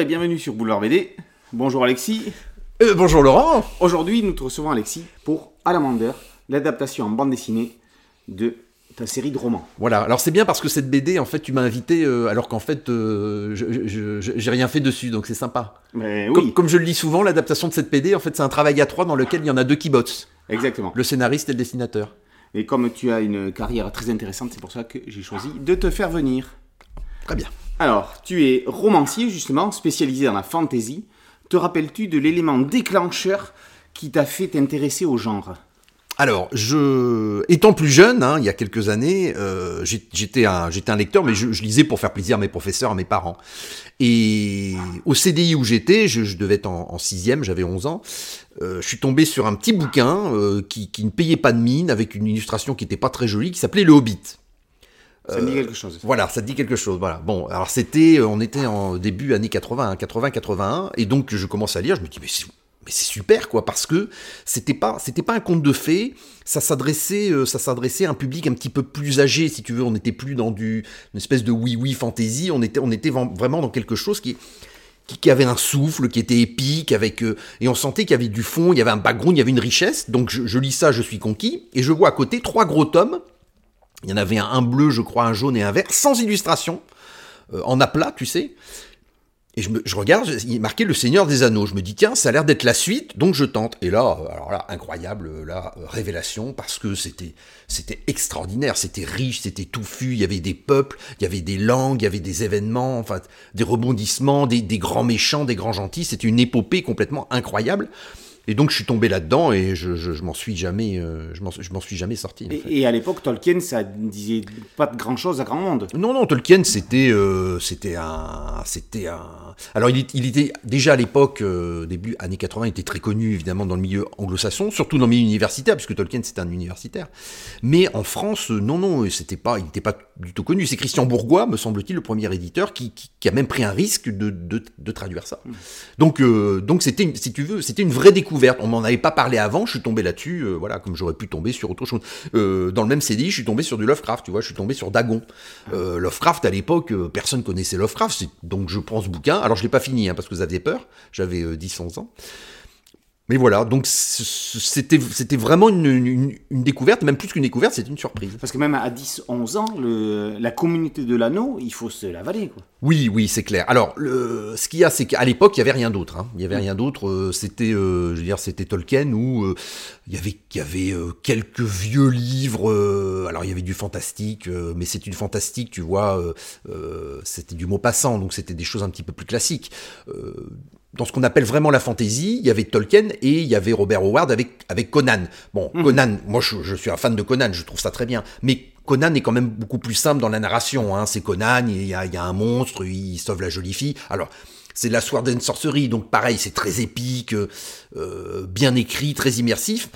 et bienvenue sur Boulevard BD. Bonjour Alexis. Euh, bonjour Laurent. Aujourd'hui, nous te recevons Alexis pour Alamander, l'adaptation en bande dessinée de ta série de romans. Voilà, alors c'est bien parce que cette BD, en fait, tu m'as invité euh, alors qu'en fait, euh, j'ai rien fait dessus, donc c'est sympa. Mais oui, Comme, comme je le dis souvent, l'adaptation de cette BD, en fait, c'est un travail à trois dans lequel il y en a deux qui bossent, exactement. le scénariste et le dessinateur. Et comme tu as une carrière très intéressante, c'est pour ça que j'ai choisi de te faire venir. Très bien. Alors, tu es romancier justement, spécialisé dans la fantasy. Te rappelles-tu de l'élément déclencheur qui t'a fait t'intéresser au genre? Alors, je, étant plus jeune, hein, il y a quelques années, euh, j'étais un, lecteur, mais je, lisais pour faire plaisir à mes professeurs, à mes parents. Et au CDI où j'étais, je, devais être en, en sixième, j'avais 11 ans, euh, je suis tombé sur un petit bouquin euh, qui, qui ne payait pas de mine, avec une illustration qui n'était pas très jolie, qui s'appelait Le Hobbit. Ça dit quelque chose. Voilà, ça dit quelque chose. Voilà. Bon, alors c'était, euh, on était en début années 80, 80, 81, et donc je commence à lire. Je me dis mais c'est, super quoi, parce que c'était pas, c'était pas un conte de fées. Ça s'adressait, euh, ça s'adressait à un public un petit peu plus âgé, si tu veux. On n'était plus dans du, une espèce de oui oui fantasy. On était, on était vra- vraiment dans quelque chose qui qui, qui avait un souffle, qui était épique, avec euh, et on sentait qu'il y avait du fond, il y avait un background, il y avait une richesse. Donc je, je lis ça, je suis conquis, et je vois à côté trois gros tomes. Il y en avait un, bleu, je crois, un jaune et un vert, sans illustration, euh, en aplat, tu sais. Et je, regarde, il est marqué Le Seigneur des Anneaux. Je me dis, tiens, ça a l'air d'être la suite, donc je tente. Et là, euh, alors là, incroyable, euh, euh, révélation, parce que c'était, c'était extraordinaire, c'était riche, c'était touffu, il y avait des peuples, il y avait des langues, il y avait des événements, enfin, des rebondissements, des grands méchants, des grands gentils. C'était une épopée complètement incroyable. Et donc je suis tombé là-dedans et je, je, je m'en suis jamais, euh, je m'en je m'en suis jamais sorti. en fait. Et, et à l'époque, Tolkien, ça disait pas de grand-chose à grand monde. Non, non, Tolkien, c'était, euh, c'était un, c'était un. Alors, il, il était déjà à l'époque, euh, début années 80, il était très connu évidemment dans le milieu anglo-saxon, surtout dans le milieu universitaire, puisque Tolkien c'était un universitaire. Mais en France, euh, non, non, c'était pas, il n'était pas du tout connu. C'est Christian Bourgois, me semble-t-il, le premier éditeur, qui, qui, qui a même pris un risque de, de, de traduire ça. Donc, euh, donc c'était, si tu veux, c'était une vraie découverte. On m'en avait pas parlé avant, je suis tombé là-dessus, euh, voilà, comme j'aurais pu tomber sur autre chose. Euh, dans le même CDI, je suis tombé sur du Lovecraft, tu vois, je suis tombé sur Dagon. Euh, Lovecraft, à l'époque, personne connaissait Lovecraft, donc je prends ce bouquin. Alors, je l'ai pas fini, hein, parce que vous aviez peur, j'avais euh, 10-11 ans. Mais voilà, donc c'était vraiment une, une- une découverte, même plus qu'une découverte, c'était une surprise. Parce que même à 10, 11 ans, le, la communauté de l'anneau, il faut se l'avaler. Quoi. Oui, oui, c'est clair. Alors, le, ce qu'il y a, c'est qu'à l'époque, il y avait rien d'autre. hein. Il y avait rien d'autre. euh, C'était, euh, je veux dire, c'était Tolkien où euh, il y avait, il y avait euh, quelques vieux livres. alors, il y avait du fantastique, mais c'est du fantastique, tu vois. c'était du mot passant, donc c'était des choses un petit peu plus classiques. Dans ce qu'on appelle vraiment la fantaisie, il y avait Tolkien et il y avait Robert Howard avec, avec Conan. Bon, Conan, moi je, je suis un fan de Conan, je trouve ça très bien. Mais Conan est quand même beaucoup plus simple dans la narration. Hein. C'est Conan, il y, a, il y a un monstre, il sauve la jolie fille. Alors, c'est de la Sword and Sorcery, donc pareil, c'est très épique, euh, bien écrit, très immersif.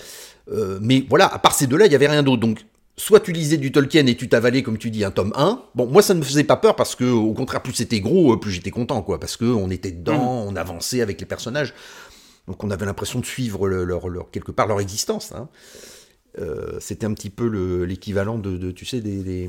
Euh, mais voilà, à part ces deux-là, il n'y avait rien d'autre. Donc, soit tu lisais du Tolkien et tu t'avalais, comme tu dis, un tome 1. Bon, moi, ça ne me faisait pas peur parce que, au contraire, plus c'était gros, euh, plus j'étais content, quoi. Parce que on était dedans, on avançait avec les personnages. Donc, on avait l'impression de suivre le- leur, leur- quelque part leur existence. hein. Euh, c'était un petit peu le- l'équivalent de, de, tu sais, des, des,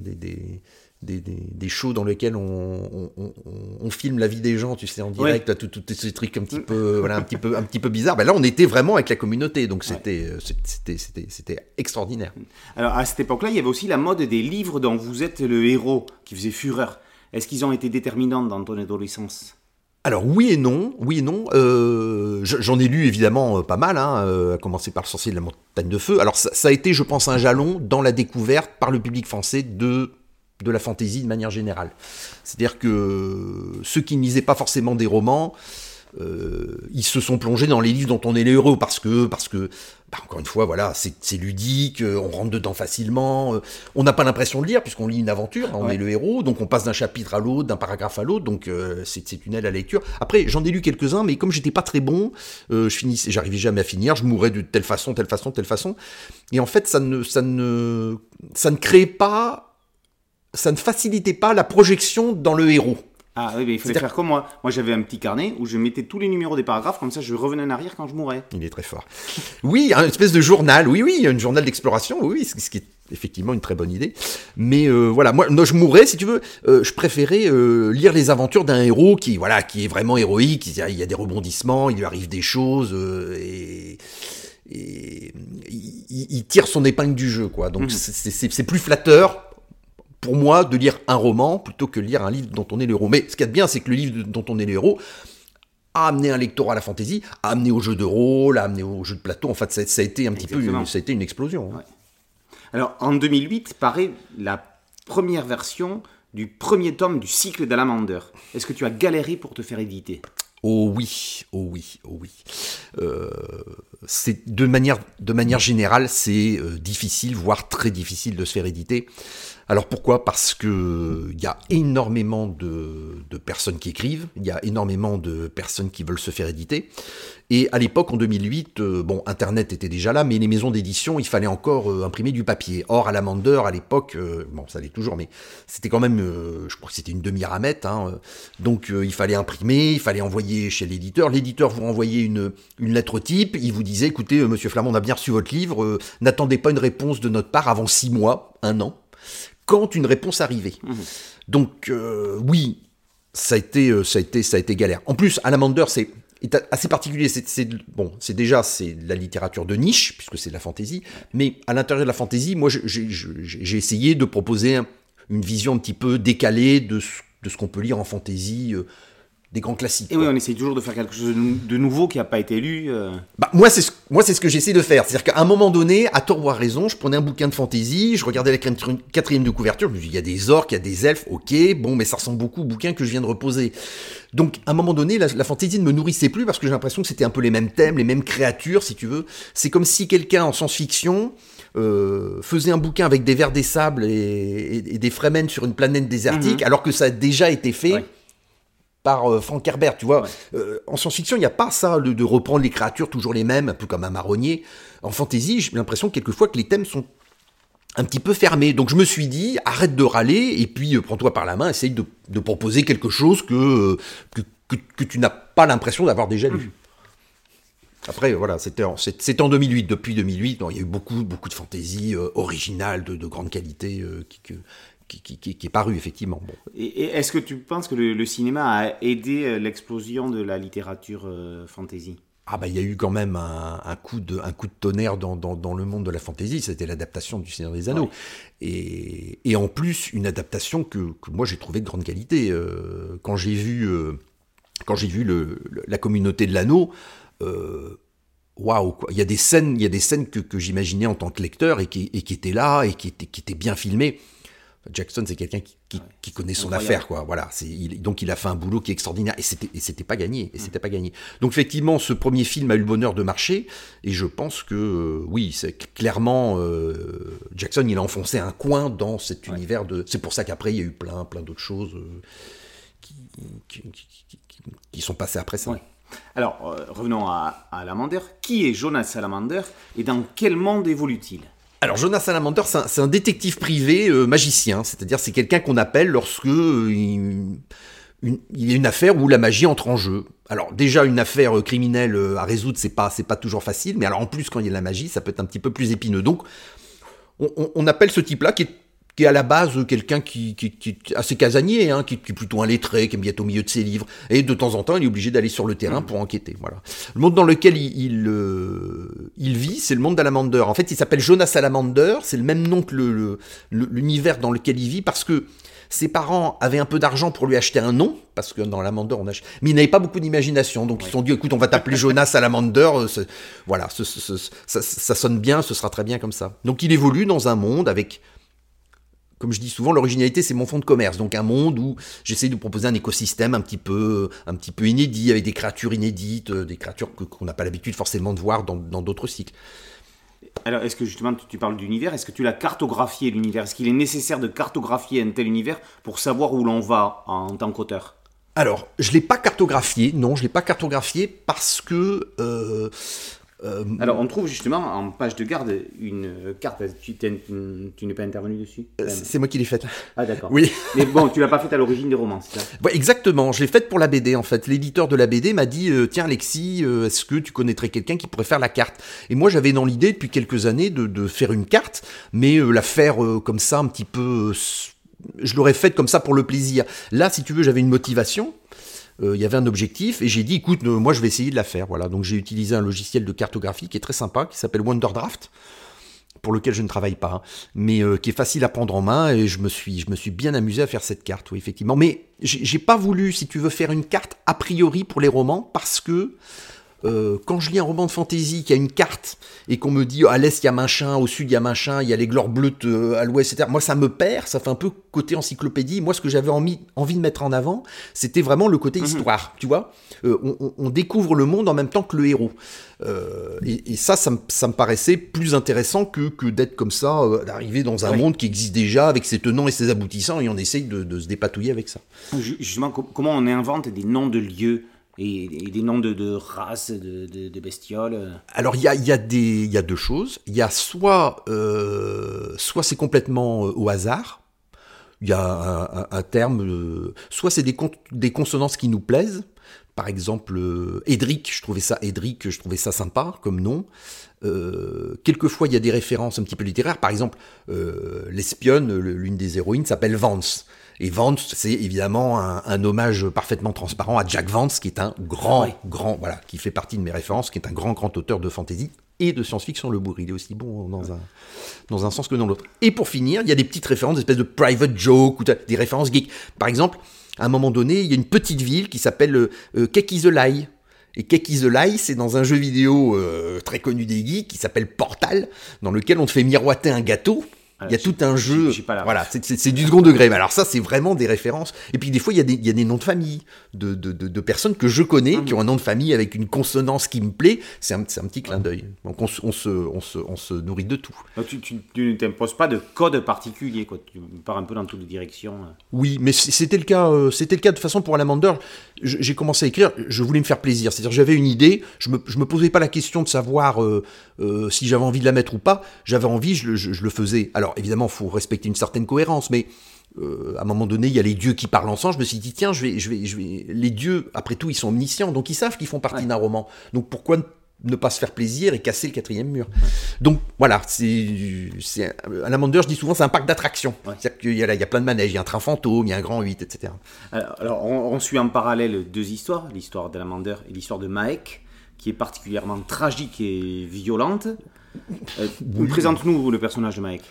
des, des, des- des- des shows dans lesquels on, on, on- on filme la vie des gens, tu sais, en direct, tout, tout ces trucs un petit peu, voilà, un petit peu, un petit peu bizarre. Ben là, on était vraiment avec la communauté, donc c'était, euh, c'était, c'était, c'était extraordinaire. Alors à cette époque-là, il y avait aussi la mode des livres dont vous êtes le héros, qui faisait fureur. Est-ce qu'ils ont été déterminants dans ton adolescence? Alors oui et non, oui et non. Euh, je- J'en ai lu évidemment euh, pas mal, hein, euh, à commencer par le sorcier de la montagne de feu. Alors ça, ça a été, je pense, un jalon dans la découverte par le public français de de la fantaisie de manière générale. C'est-à-dire que ceux qui ne lisaient pas forcément des romans, euh, ils se sont plongés dans les livres dont on est les héros parce que, parce que, bah, encore une fois, voilà, c'est ludique, euh, on rentre dedans facilement, euh, on n'a pas l'impression de lire puisqu'on lit une aventure, hein, on Ouais. est le héros, donc on passe d'un chapitre à l'autre, d'un paragraphe à l'autre, donc euh, c'est une aide à la lecture. Après, j'en ai lu quelques-uns, mais comme j'étais pas très bon, euh, je finissais, j'arrivais jamais à finir, je mourais de telle façon, telle façon, telle façon, et en fait, ça ne, ça ne, ça ne créait pas, ça ne facilitait pas la projection dans le héros. Ah oui, mais il fallait faire comme moi. Moi, j'avais un petit carnet où je mettais tous les numéros des paragraphes, comme ça, je revenais en arrière quand je mourais. Il est très fort. Oui, une espèce de journal, oui, oui, un journal d'exploration, oui, oui, ce qui est effectivement une très bonne idée. Mais euh, voilà, moi, moi, je mourrais, si tu veux, euh, je préférais euh, lire les aventures d'un héros qui, voilà, qui est vraiment héroïque, il y a, il y a des rebondissements, il lui arrive des choses, et, et il, tire son épingle du jeu, quoi. Donc c'est- c'est plus flatteur pour moi de lire un roman plutôt que de lire un livre dont on est le héros. Mais ce qu'il y a de bien, c'est que le livre dont on est le héros a amené un lectorat à la fantaisie, a amené au jeu de rôle, a amené au jeu de plateau. En fait, ça, ça a été un petit peu, Exactement. ça a été une explosion. hein. Ouais. Alors, en 2008, paraît la première version du premier tome du cycle d'Alamander. Est-ce que tu as galéré pour te faire éditer? Oh oui, oh oui, oh oui. Euh, c'est de manière, de manière générale, c'est euh, difficile, voire très difficile de se faire éditer. Alors pourquoi? Parce que il y a énormément de, personnes qui écrivent, il y a énormément de personnes qui veulent se faire éditer. Et à l'époque, en 2008, euh, bon, Internet était déjà là, mais les maisons d'édition, il fallait encore euh, imprimer du papier. Or, à l'Amander, à l'époque, euh, bon, ça l'est toujours, mais c'était quand même, je crois que c'était une demi-ramette. Hein, donc, il fallait imprimer, il fallait envoyer chez l'éditeur. L'éditeur vous renvoyait une, une lettre type. Il vous disait, écoutez, Monsieur Flamand, on a bien reçu votre livre. N'attendez pas une réponse de notre part avant six mois, un an, quand une réponse arrivait. Donc, euh, oui, ça a été, euh, ça a été, ça a été galère. En plus, Alamander, c'est est assez particulier. C'est, bon, c'est déjà c'est de la littérature de niche puisque c'est de la fantaisie, mais à l'intérieur de la fantaisie, moi, j'ai, essayé de proposer un- une vision un petit peu décalée de ce, de ce qu'on peut lire en fantaisie, euh, des grands classiques. Et oui, quoi. on essaye toujours de faire quelque chose de nou- de nouveau qui n'a pas été lu. euh. Bah, moi, c'est ce, moi, c'est ce que j'essaie de faire. C'est-à-dire qu'à un moment donné, à tort ou à raison, je prenais un bouquin de fantaisie, je regardais la quatri- quatrième de couverture, je me dis, il y a des orques, il y a des elfes, ok, bon, mais ça ressemble beaucoup au bouquin que je viens de reposer. Donc, à un moment donné, la, la fantaisie ne me nourrissait plus parce que j'ai l'impression que c'était un peu les mêmes thèmes, les mêmes créatures, si tu veux. C'est comme si quelqu'un en science-fiction euh, faisait un bouquin avec des vers des sables et, et- et des Fremen sur une planète désertique, alors que ça a déjà été fait Ouais. Par euh, Frank Herbert, tu vois. Ouais. Euh, en science-fiction, il n'y a pas ça de, de reprendre les créatures toujours les mêmes, un peu comme un marronnier. En fantasy, j'ai l'impression quelquefois que les thèmes sont un petit peu fermés. Donc je me suis dit, arrête de râler et puis euh, prends-toi par la main, essaye de, de proposer quelque chose que, que, que- que tu n'as pas l'impression d'avoir déjà lu. Après, voilà, c'était en, en 2008. Depuis 2008, non, il y a eu beaucoup, beaucoup de fantaisie euh, originale, de, de grande qualité, euh, qui, que- qui, qui- qui- qui est paru, effectivement. Bon. Et, et est-ce que tu penses que le, le cinéma a aidé euh, l'explosion de la littérature euh, fantasy? Ah bah il y a eu quand même un, un coup de un coup de tonnerre dans, dans, dans le monde de la fantaisie, c'était l'adaptation du Seigneur des Anneaux. Ouais. Et, et en plus une adaptation que, que moi j'ai trouvé de grande qualité. Euh, quand j'ai vu euh, quand j'ai vu le, le- la communauté de l'anneau, euh, waouh. Il y a des scènes il y a des scènes que, que j'imaginais en tant que lecteur et qui, et qui étaient là et qui étaient qui étaient bien filmées. Jackson, c'est quelqu'un qui, qui, qui connaît son Incroyable. affaire, quoi. Voilà, il- donc il a fait un boulot qui est extraordinaire et c'était c'était pas gagné, et c'était pas gagné. Donc effectivement, ce premier film a eu le bonheur de marcher et je pense que euh, oui, c'est clairement euh, Jackson, il a enfoncé un coin dans cet univers de. C'est pour ça qu'après il y a eu plein plein d'autres choses euh, qui, sont passées après ça. Ouais. Alors, revenons à, à Salamander. Qui est Jonas Salamander et dans quel monde évolue-t-il? Alors Jonas Salamander, c'est un, détective privé euh, magicien, c'est-à-dire c'est quelqu'un qu'on appelle lorsque euh, il, y a une affaire où la magie entre en jeu. Alors déjà une affaire euh, criminelle à résoudre, c'est pas c'est pas toujours facile, mais alors en plus quand il y a de la magie, ça peut être un petit peu plus épineux. Donc on, on- on appelle ce type-là qui est qui est à la base quelqu'un qui, qui, qui est assez casanier, hein, qui, qui est plutôt un lettré, qui aime bien être au milieu de ses livres, et de temps en temps, il est obligé d'aller sur le terrain pour enquêter. Voilà. Le monde dans lequel il, il, euh, il vit, c'est le monde d'Alamander. En fait, il s'appelle Jonas Salamander, c'est le même nom que le- le- le- l'univers dans lequel il vit, parce que ses parents avaient un peu d'argent pour lui acheter un nom, parce que dans Alamander, on achète... Mais il n'avait pas beaucoup d'imagination, donc ils se sont dit, écoute, on va t'appeler Jonas Salamander, euh, voilà, ce- ce- ce- ça, ça sonne bien, ce sera très bien comme ça. Donc il évolue dans un monde avec comme je dis souvent, l'originalité c'est mon fond de commerce. Donc un monde où j'essaie de proposer un écosystème un petit peu, un petit peu inédit, avec des créatures inédites, euh, des créatures qu'on n'a pas l'habitude forcément de voir dans dans d'autres cycles. Alors, est-ce que justement, tu, parles d'univers? Est-ce que tu l'as cartographié l'univers? Est-ce qu'il est nécessaire de cartographier un tel univers pour savoir où l'on va en tant qu'auteur? Alors, je l'ai pas cartographié, non, je l'ai pas cartographié parce que euh, Euh, Alors, on trouve justement en page de garde une carte. Tu, n'es pas intervenu dessus euh, c'est moi qui l'ai faite. Ah, d'accord. Oui. Mais bon, tu l'as pas fait à l'origine des romans, c'est ça? Ouais, exactement, je l'ai faite pour la BD en fait. L'éditeur de la BD m'a dit euh, Tiens, Alexis, est-ce que tu connaîtrais quelqu'un qui pourrait faire la carte? Et moi, j'avais dans l'idée depuis quelques années de, de faire une carte, mais la faire comme ça, un petit peu. je l'aurais faite comme ça pour le plaisir. Là, si tu veux, j'avais une motivation. Euh, Il y avait un objectif et j'ai dit écoute euh, moi je vais essayer de la faire voilà donc j'ai utilisé un logiciel de cartographie qui est très sympa qui s'appelle Wonderdraft pour lequel je ne travaille pas, hein, mais euh, qui est facile à prendre en main et je me suis, je me suis bien amusé à faire cette carte, oui, effectivement. Mais j'ai j'ai pas voulu, si tu veux, faire une carte a priori pour les romans parce que euh, quand je lis un roman de fantasy qui a une carte et qu'on me dit à l'est il y a machin, au sud il y a machin, il y a les glores bleues euh, à l'ouest, etc. Moi ça me perd, ça fait un peu côté encyclopédie. Moi ce que j'avais envie, envie de mettre en avant, c'était vraiment le côté histoire, tu vois. Euh, on, découvre le monde en même temps que le héros. Euh, et, et ça, ça me, ça me paraissait plus intéressant que, que d'être comme ça, d'arriver dans un monde qui existe déjà avec ses tenants et ses aboutissants et on essaye de, de se dépatouiller avec ça. Ju- Justement, co- comment on invente des noms de lieux et, des noms de, races, de, bestioles. Alors il y a, deux choses. Il y a soit, euh, c'est complètement euh, au hasard. Il y a un, terme, euh, soit c'est des, con- des consonances qui nous plaisent. Par exemple, Edric, je trouvais ça Edric, je trouvais ça sympa comme nom. Quelquefois, il y a des références un petit peu littéraires. Par exemple, l'espionne, le- l'une des héroïnes, s'appelle Vance. Et Vance, c'est évidemment un, un hommage parfaitement transparent à Jack Vance, qui est un grand, Ouais. grand, voilà, qui fait partie de mes références, qui est un grand, grand auteur de fantasy et de science-fiction. Le bourg, il est aussi bon dans un, dans un sens que dans l'autre. Et pour finir, il y a des petites références, des espèces de private joke ou des références geeks. Par exemple, à un moment donné, il y a une petite ville qui s'appelle euh, euh, Lie. Et Cake is c'est dans un jeu vidéo euh, très connu des geeks qui s'appelle Portal, dans lequel on te fait miroiter un gâteau. Il y a tout un jeu. Voilà, c'est- du second degré. Mais alors ça, c'est vraiment des références. Et puis des fois, il y a des, il y a des noms de famille de, de, de, de personnes que je connais, qui ont un nom de famille avec une consonance qui me plaît. C'est un, petit clin d'œil. Donc on, se- on, se, on, se, on se nourrit de tout. Donc, tu, tu- tu ne t'imposes pas de code particulier, quoi. tu pars un peu dans toutes les directions. euh. Oui, mais c'était le cas. euh, C'était le cas de toute façon pour Alamander. J'ai commencé à écrire. Je voulais me faire plaisir. C'est-à-dire, j'avais une idée. Je me, je me posais pas la question de savoir euh, euh, si j'avais envie de la mettre ou pas. J'avais envie, je, le- je- je le faisais. Alors, évidemment, faut respecter une certaine cohérence, mais euh, à un moment donné, il y a les dieux qui parlent ensemble. Je me suis dit, tiens, je vais, je vais, je vais. Les dieux, après tout, ils sont omniscients, donc ils savent qu'ils font partie Ouais. d'un roman. Donc pourquoi ne pas se faire plaisir et casser le quatrième mur? Donc voilà, c'est c'est- Alamander, je dis souvent, c'est un parc d'attractions. Ouais. C'est-à-dire qu'il y a, là, il y a plein de manèges, il y a un train fantôme, il y a un grand 8, etc. Alors, alors, on, on suit en parallèle deux histoires, l'histoire d'Alamander et l'histoire de Maek, qui est particulièrement tragique et violente. Euh, Présente-nous le personnage de Maek.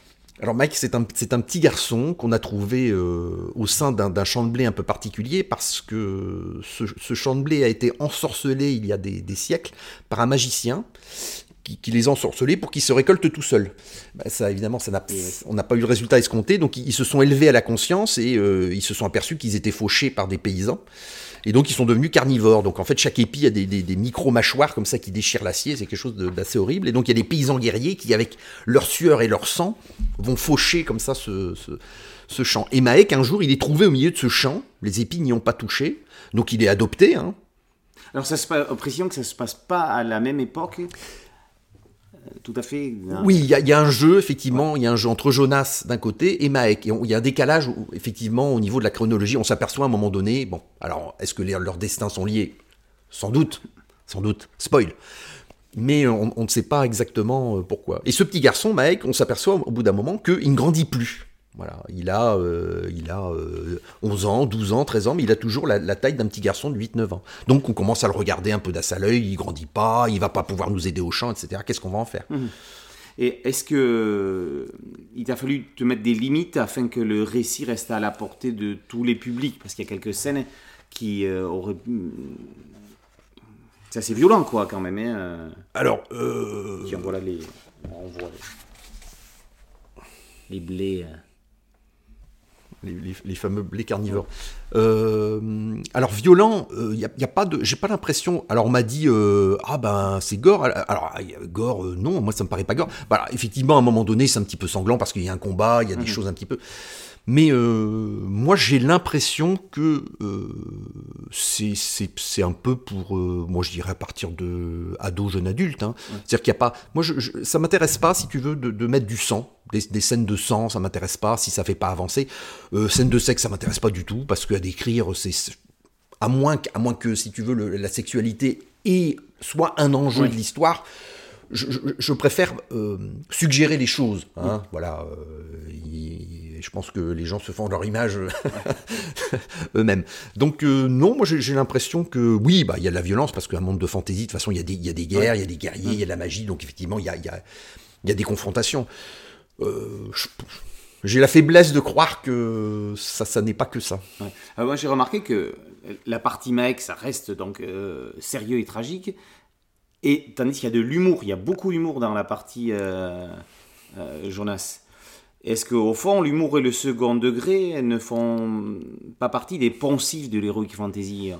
Alors Mike, c'est un, c'est un petit garçon qu'on a trouvé euh, au sein d'un, d'un champ de blé un peu particulier parce que ce, ce champ de blé a été ensorcelé il y a des, des siècles par un magicien qui, qui les a ensorcelés pour qu'ils se récoltent tout seuls. Bah, ça, évidemment, ça n'a, on n'a pas eu le résultat escompté, donc ils, ils se sont élevés à la conscience et euh, ils se sont aperçus qu'ils étaient fauchés par des paysans. Et donc ils sont devenus carnivores. Donc en fait chaque épi a des, des- micro-mâchoires comme ça qui déchirent l'acier, c'est quelque chose d'assez horrible. Et donc il y a des paysans guerriers qui avec leur sueur et leur sang vont faucher comme ça ce, ce, ce champ. Et Maek un jour il est trouvé au milieu de ce champ, les épis n'y ont pas touché, donc il est adopté. Hein. Alors, ça se passe, précision que ça se passe pas à la même époque? Euh. Oui, il y, a- un jeu, effectivement, il y a un jeu entre Jonas d'un côté et Maek. Il y a un décalage, effectivement, au niveau de la chronologie. On s'aperçoit à un moment donné, bon, alors, est-ce que leurs destins sont liés? Sans doute, sans doute. Spoil. Mais on, on ne sait pas exactement euh, pourquoi. Et ce petit garçon, Maek, on s'aperçoit au bout d'un moment qu'il ne grandit plus. Voilà, il a, euh, il a euh, 11 ans, 12 ans, 13 ans, mais il a toujours la, la taille d'un petit garçon de 8-9 ans. Donc on commence à le regarder un peu d'as à l'œil, il grandit pas, il va pas pouvoir nous aider au champ, etc. Qu'est-ce qu'on va en faire? Et est-ce que il t'a fallu te mettre des limites afin que le récit reste à la portée de tous les publics? Parce qu'il y a quelques scènes qui euh, auraient. C'est assez violent, quoi, quand même. Hein, euh, Alors, euh, Tiens, voilà les. On voit les, les blés. euh. Les, fameux blés carnivores. Euh, alors violent, il euh, y, a, pas de, j'ai pas l'impression. Alors on m'a dit ah ben c'est gore. Alors gore, non, moi ça me paraît pas gore. Voilà, effectivement à un moment donné c'est un petit peu sanglant parce qu'il y a un combat, il y a des mhm. choses un petit peu. Mais euh, moi, j'ai l'impression que euh, c'est un peu pour, euh, moi je dirais à partir de ado, jeune adulte. Hein. C'est-à-dire qu'il n'y a pas. Moi, je, je, ça m'intéresse pas, si tu veux, de, de mettre du sang. Des, des, scènes de sang, ça m'intéresse pas, si ça fait pas avancer. Euh, scènes de sexe, ça m'intéresse pas du tout, parce qu'à décrire, c'est. À moins, à moins que, si tu veux, le, la sexualité soit un enjeu de l'histoire, je, préfère euh, suggérer les choses. Hein, Voilà, euh, je pense que les gens se font leur image eux-mêmes. Donc euh, non, moi j'ai l'impression que oui, bah il y a de la violence parce qu'un monde de fantaisie, de toute façon il y, a des, y a des guerres, il y a des guerriers, il y a de la magie, donc effectivement il y a, y, a, y a, des confrontations. j'ai la faiblesse de croire que ça, ça n'est pas que ça. moi j'ai remarqué que la partie mec, ça reste donc sérieux et tragique, et tandis qu'il y a de l'humour, il y a beaucoup d'humour dans la partie euh, euh, Jonas. Est-ce qu'au fond, l'humour et le second degré ne font pas partie des poncifs de l'heroic fantasy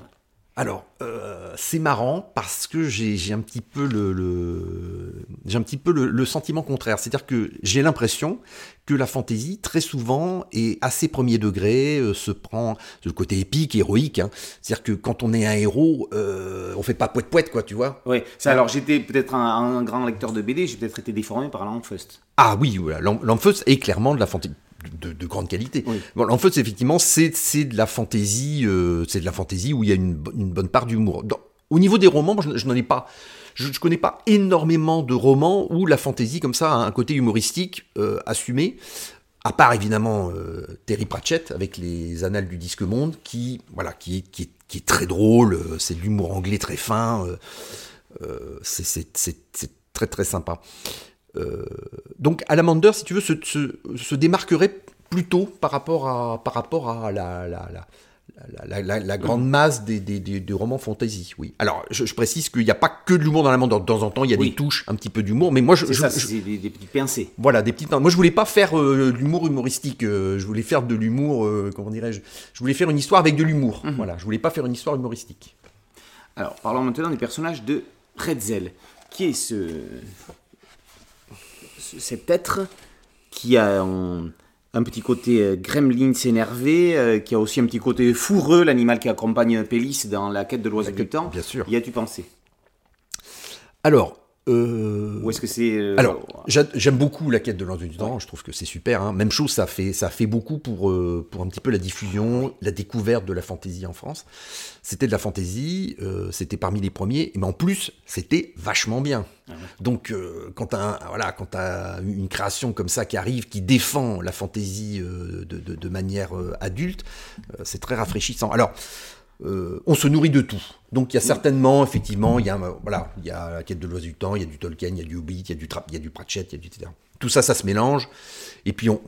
alors, euh, c'est marrant parce que j'ai un petit peu le, j'ai un petit peu le, sentiment contraire. C'est-à-dire que j'ai l'impression que la fantaisie, très souvent, est assez premier degré, euh, se prend le côté épique, héroïque. Hein. C'est-à-dire que quand on est un héros, euh, on fait pas poète poète quoi, tu vois. Oui. Alors j'étais peut-être un, grand lecteur de BD, j'ai peut-être été déformé par Lampfust. Ah oui, voilà. Lampfust est clairement de la fantaisie de, grande qualité. en fait, effectivement, c'est de la fantaisie, euh, c'est de la fantaisie où il y a une, bonne part d'humour. Au niveau des romans, je, n'en ai pas. Je ne connais pas énormément de romans où la fantaisie, comme ça, a un côté humoristique euh, assumé. À part évidemment euh, Terry Pratchett avec les Annales du Disque Monde, qui voilà, qui, qui, qui est très drôle. c'est de l'humour anglais très fin. c'est très très sympa. Euh, donc Alamander, si tu veux, se, se, démarquerait plutôt par rapport à, par rapport à la, la, la, la, grande masse des, des, des, romans fantasy, oui. Alors, je, précise qu'il n'y a pas que de l'humour dans la De temps en temps, il y a des touches, un petit peu d'humour, mais moi, je, ça, c'est des, petits pincés. Voilà, des petites. Moi, je voulais pas faire euh, de l'humour humoristique. Euh, je voulais faire de l'humour, comment dirais-je Je voulais faire une histoire avec de l'humour. Mhm. Voilà, je voulais pas faire une histoire humoristique. Alors, parlons maintenant des personnages de Pretzel. Qui est ce cet être qui a un, petit côté euh, gremlin s'énerver, euh, qui a aussi un petit côté fourreux, l'animal qui accompagne Pélis dans la quête de l'oiseau du temps. Bien sûr. Y as-tu pensé? Alors, euh, Ou est-ce que c'est Alors, j'aime beaucoup la quête de l'oiseau du temps. Je trouve que c'est super. Hein. Même chose, ça fait ça fait beaucoup pour pour un petit peu la diffusion, la découverte de la fantaisie en France. C'était de la fantaisie, c'était parmi les premiers, mais en plus, c'était vachement bien. Ah Donc, euh, quand tu as, voilà, quand as une création comme ça qui arrive, qui défend la fantaisie euh, de, manière euh, adulte, c'est très rafraîchissant. Alors, on se nourrit de tout. Donc, il y a certainement, effectivement, il y a, voilà, il y a la quête de l'oiseau du temps, il y a du Tolkien, il y a du Hobbit, il y a du, il y a du Pratchett, il y a du etc. Tout ça, ça se mélange. Et puis, on,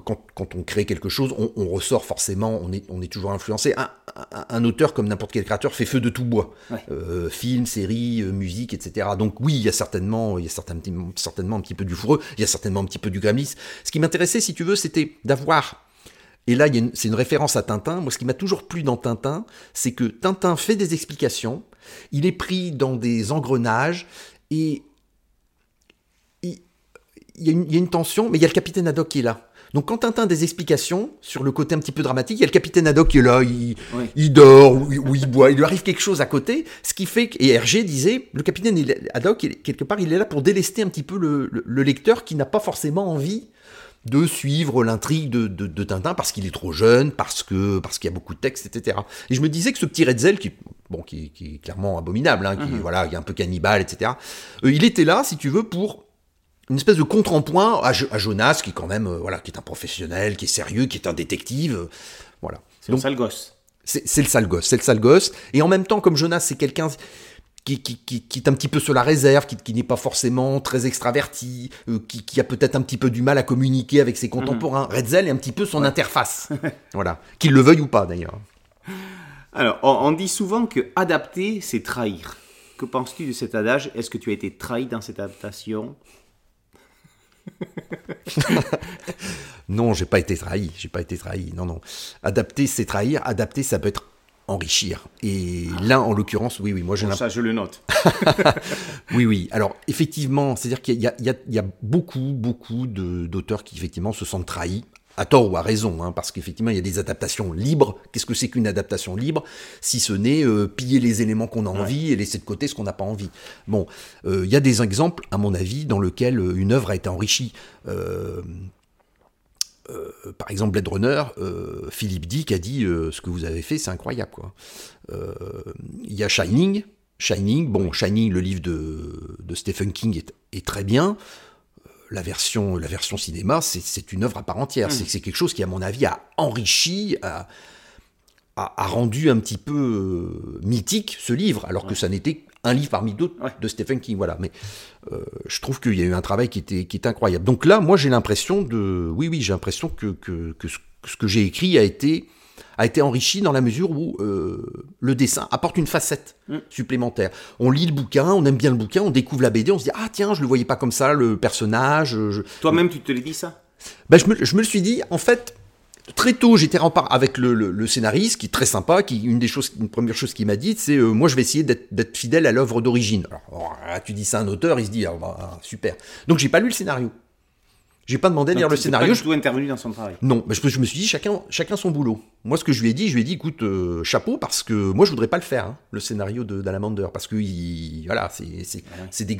quand, on crée quelque chose, on, ressort forcément, on est, on est toujours influencé. Un, auteur, comme n'importe quel créateur, fait feu de tout bois. Euh, film, série, euh, musique, etc. Donc oui, il y a certainement, il y a certainement, certainement un petit peu du fourreux, il y a certainement un petit peu du Gramis. Ce qui m'intéressait, si tu veux, c'était d'avoir... Et là, c'est une référence à Tintin. Moi, ce qui m'a toujours plu dans Tintin, c'est que Tintin fait des explications, il est pris dans des engrenages, et il, y, a une, il y a une tension, mais il y a le capitaine Haddock qui est là. Donc quand Tintin a des explications sur le côté un petit peu dramatique, il y a le capitaine Haddock qui est là, il, dort ou, il boit, il lui arrive quelque chose à côté, ce qui fait que, et Hergé disait, le capitaine Haddock, quelque part, il est là pour délester un petit peu le, lecteur qui n'a pas forcément envie de suivre l'intrigue de, Tintin parce qu'il est trop jeune, parce que parce qu'il y a beaucoup de textes, etc. Et je me disais que ce petit Redzel, qui bon, qui, est clairement abominable, hein, qui mhm. voilà, il est un peu cannibale, etc. Euh, il était là, si tu veux, pour une espèce de contrepoint à, à, Jonas, qui quand même, euh, voilà, qui est un professionnel, qui est sérieux, qui est un détective, euh, voilà. C'est le sale gosse. C'est le sale gosse, c'est le sale gosse. Et en même temps, comme Jonas, c'est quelqu'un qui, qui, qui, qui, est un petit peu sur la réserve, qui, n'est pas forcément très extraverti, euh, qui, a peut-être un petit peu du mal à communiquer avec ses contemporains. Mhm. Redzel est un petit peu son interface. voilà. Qu'il le veuille ou pas, d'ailleurs. Alors, on, dit souvent que adapter, c'est trahir. Que penses-tu de cet adage? Est-ce que tu as été trahi dans cette adaptation? Non, j'ai pas été trahi. J'ai pas été trahi. Non, non. Adapter, c'est trahir. Adapter, ça peut être enrichir. Et là, en l'occurrence, oui, oui, moi j'ai Bon, ça, je le note. Oui, oui. Alors, effectivement, c'est-à-dire qu'il y, y a- il y a beaucoup, beaucoup de- d'auteurs qui, effectivement, se sentent trahis, à tort ou à raison, hein, parce qu'effectivement, il y a des adaptations libres. Qu'est-ce que c'est qu'une adaptation libre Si ce n'est euh, piller les éléments qu'on a envie et laisser de côté ce qu'on n'a pas envie? Bon, euh, il y a des exemples, à mon avis, dans lesquels euh, une œuvre a été enrichie. Euh, euh, par exemple, Blade Runner, euh, Philippe Dick a dit euh, ce que vous avez fait, c'est incroyable. Quoi. Il y a Shining. Shining, bon, Shining, le livre de, de Stephen King est, est très bien. La version, la version cinéma, c'est- une œuvre à part entière. C'est C'est quelque chose qui, à mon avis, a enrichi, a, a- a rendu un petit peu mythique ce livre, alors que ça n'était un livre parmi d'autres Ouais. de Stephen King. Voilà. Mais euh, je trouve qu'il y a eu un travail qui était, qui était incroyable. Donc là, moi, j'ai l'impression de. Oui, oui, j'ai l'impression que, que, que ce, que ce que j'ai écrit a été, a été enrichi dans la mesure où euh, le dessin apporte une facette Mm. supplémentaire. On lit le bouquin, on aime bien le bouquin, on découvre la BD, on se dit Ah, tiens, je le voyais pas comme ça, le personnage. je- Toi-même, tu te l'as dit ça? Ben, je, me, je me le suis dit, en fait, très tôt, j'étais en part avec le, le- le scénariste, qui est très sympa, qui une des choses, une première chose qu'il m'a dit, c'est euh, moi, je vais essayer d'être fidèle à l'œuvre d'origine. Alors, là, tu dis ça à un auteur, il se dit, ah, bah, super. Donc, j'ai pas lu le scénario. J'ai pas demandé à lire le scénario. pas je- du tout intervenu dans son travail. non, mais je, je me suis dit chacun, chacun son boulot. Moi, ce que je lui ai dit, je lui ai dit, écoute, euh, chapeau, parce que moi, je voudrais pas le faire, hein, le scénario de d'Alamander, parce que il, voilà, des,